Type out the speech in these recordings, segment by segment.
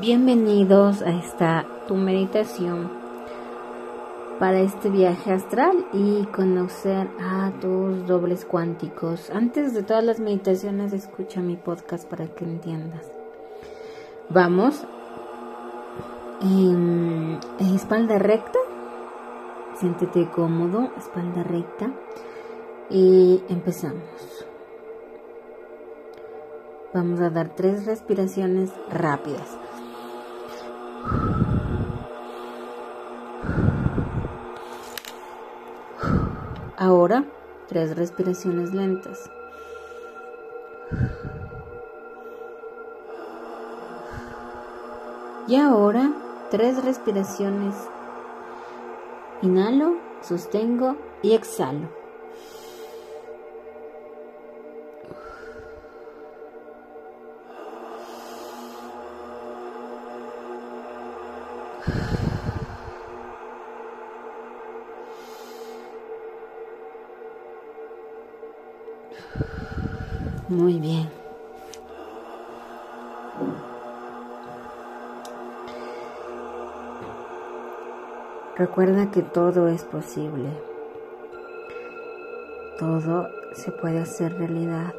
Bienvenidos a esta tu meditación para este viaje astral y conocer a tus dobles cuánticos. Antes de todas las meditaciones, escucha mi podcast para que entiendas. Vamos en, espalda recta, siéntete cómodo, espalda recta y empezamos. Vamos a dar tres respiraciones rápidas. Ahora, tres respiraciones lentas. Y ahora, tres respiraciones. Inhalo, sostengo y exhalo. Muy bien. Recuerda que todo es posible. Todo se puede hacer realidad.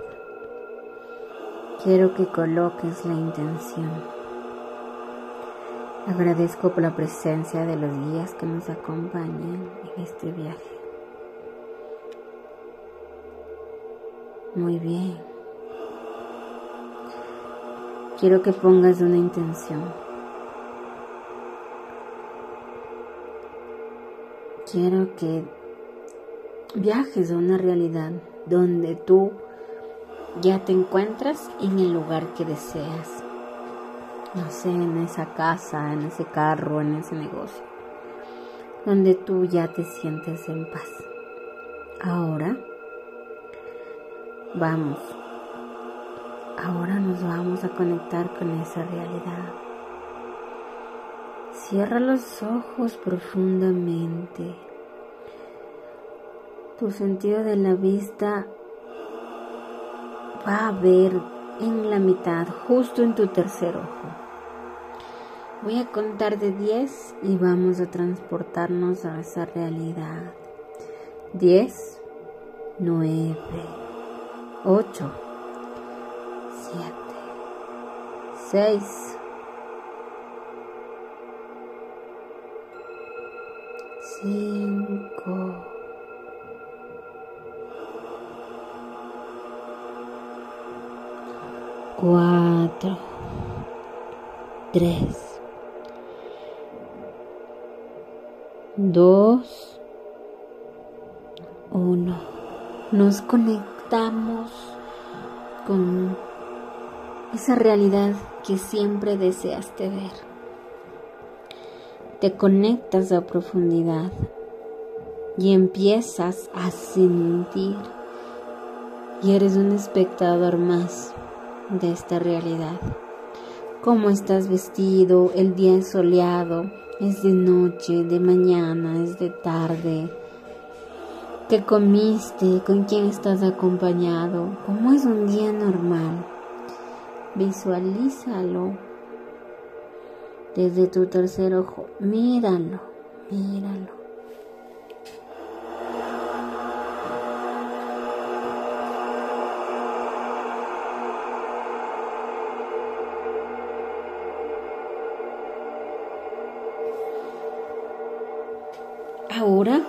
Quiero que coloques la intención. Agradezco por la presencia de los guías que nos acompañan en este viaje. Muy bien. Quiero que pongas una intención. Quiero que viajes a una realidad donde tú ya te encuentras en el lugar que deseas. No sé, en esa casa, en ese carro, en ese negocio. Donde tú ya te sientes en paz. Ahora, vamos Ahora nos vamos a conectar con esa realidad. Cierra los ojos profundamente. Tu sentido de la vista va a ver en la mitad, justo en tu tercer ojo. Voy a contar de 10 y vamos a transportarnos a esa realidad. 10, 9, 8, siete, seis, cinco, cuatro, tres, dos, uno. Nos conectamos con esa realidad que siempre deseaste ver. Te conectas a profundidad y empiezas a sentir y eres un espectador más de esta realidad. Cómo estás vestido, el día es soleado, es de noche, de mañana, es de tarde. ¿Qué comiste? ¿Con quién estás acompañado? ¿Cómo es un día normal? Visualízalo desde tu tercer ojo. Míralo, míralo. Ahora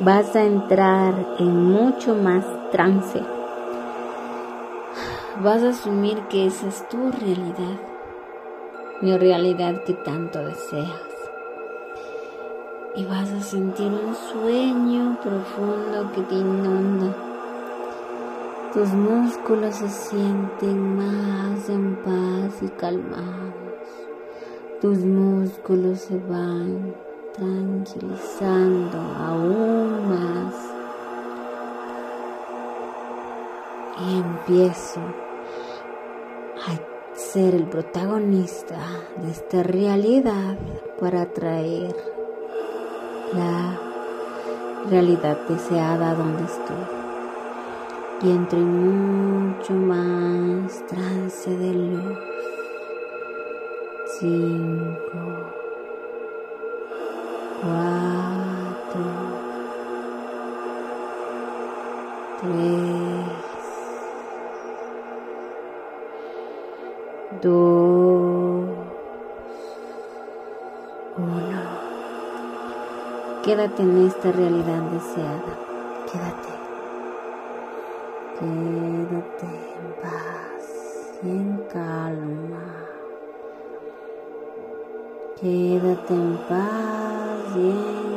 vas a entrar en mucho más trance vas a asumir que esa es tu realidad, mi realidad que tanto deseas. Y vas a sentir un sueño profundo que te inunda. Tus músculos se sienten más en paz y calmados. Tus músculos se van tranquilizando aún más. Y empiezo a ser el protagonista de esta realidad para atraer la realidad deseada donde estoy. Y entro en mucho más trance de luz. cinco, Quédate en esta realidad deseada. Quédate. Quédate en paz y en calma. Quédate en paz y